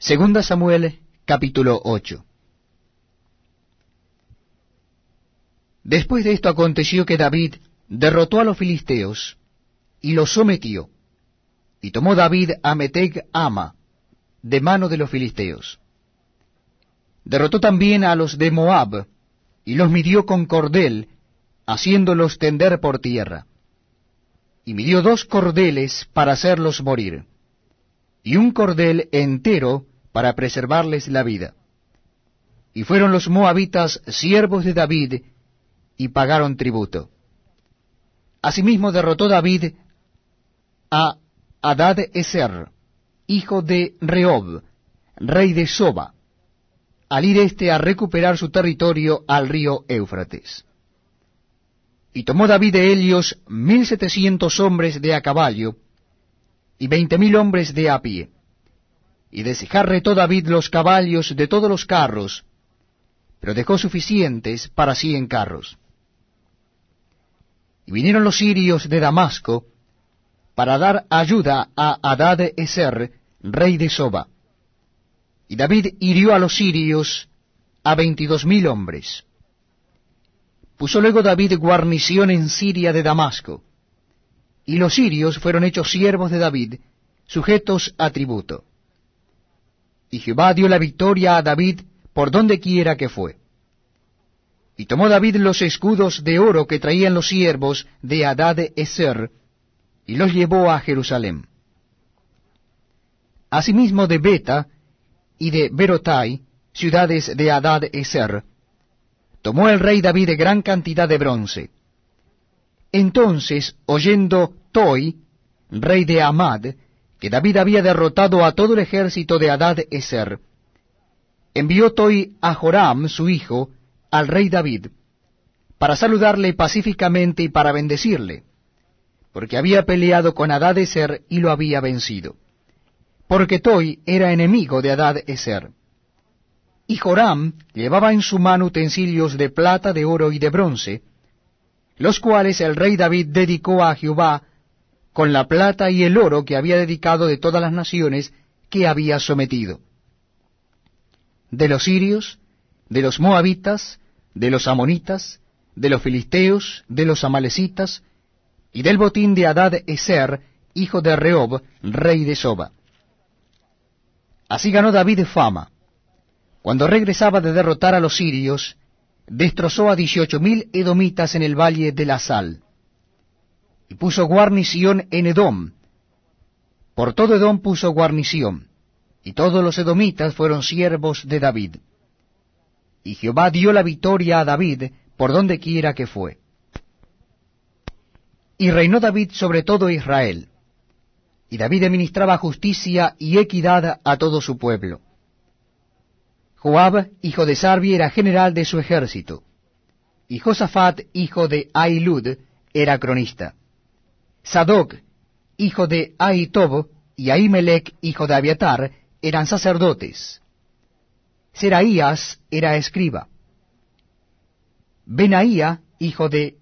Segunda Samuel, capítulo 8. Después de esto aconteció que David derrotó a los filisteos y los sometió, y tomó David a Meteg Ama, de mano de los filisteos. Derrotó también a los de Moab, y los midió con cordel, haciéndolos tender por tierra. Y midió dos cordeles para hacerlos morir, y un cordel entero para preservarles la vida. Y fueron los moabitas siervos de David, y pagaron tributo. Asimismo derrotó David a Adad Eser, hijo de Rehob, rey de Soba, al ir éste a recuperar su territorio al río Éufrates. Y tomó David de Helios mil setecientos hombres de a caballo, y veinte mil hombres de a pie. Y desjarretó David los caballos de todos los carros, pero dejó suficientes para cien carros. Y vinieron los sirios de Damasco, para dar ayuda a Adad Eser, rey de Soba. Y David hirió a los sirios a veintidós mil hombres. Puso luego David guarnición en Siria de Damasco, y los sirios fueron hechos siervos de David, sujetos a tributo. Y Jehová dio la victoria a David por donde quiera que fue. Y tomó David los escudos de oro que traían los siervos de Adad Eser, y los llevó a Jerusalén. Asimismo de Beta y de Berotai, ciudades de Adad Eser, tomó el rey David gran cantidad de bronce. Entonces, oyendo Toi, rey de Amad, que David había derrotado a todo el ejército de Adad Eser, envió Toi a Joram, su hijo, al rey David, para saludarle pacíficamente y para bendecirle, porque había peleado con Adad Eser y lo había vencido porque Toi era enemigo de Adad Eser. Y Joram llevaba en su mano utensilios de plata, de oro y de bronce, los cuales el rey David dedicó a Jehová con la plata y el oro que había dedicado de todas las naciones que había sometido. De los sirios, de los moabitas, de los amonitas, de los filisteos, de los amalecitas, y del botín de Adad Eser, hijo de Rehob, rey de Soba. Así ganó David fama. Cuando regresaba de derrotar a los sirios, destrozó a dieciocho mil edomitas en el valle de la sal, y puso guarnición en Edom. Por todo Edom puso guarnición, y todos los edomitas fueron siervos de David. Y Jehová dio la victoria a David por donde quiera que fue. Y reinó David sobre todo Israel y David administraba justicia y equidad a todo su pueblo. Joab, hijo de Sarbi, era general de su ejército, y Josafat, hijo de Ailud, era cronista. Sadoc, hijo de Aitob, y Ahimelech, hijo de Abiatar, eran sacerdotes. Seraías era escriba. Benaía, hijo de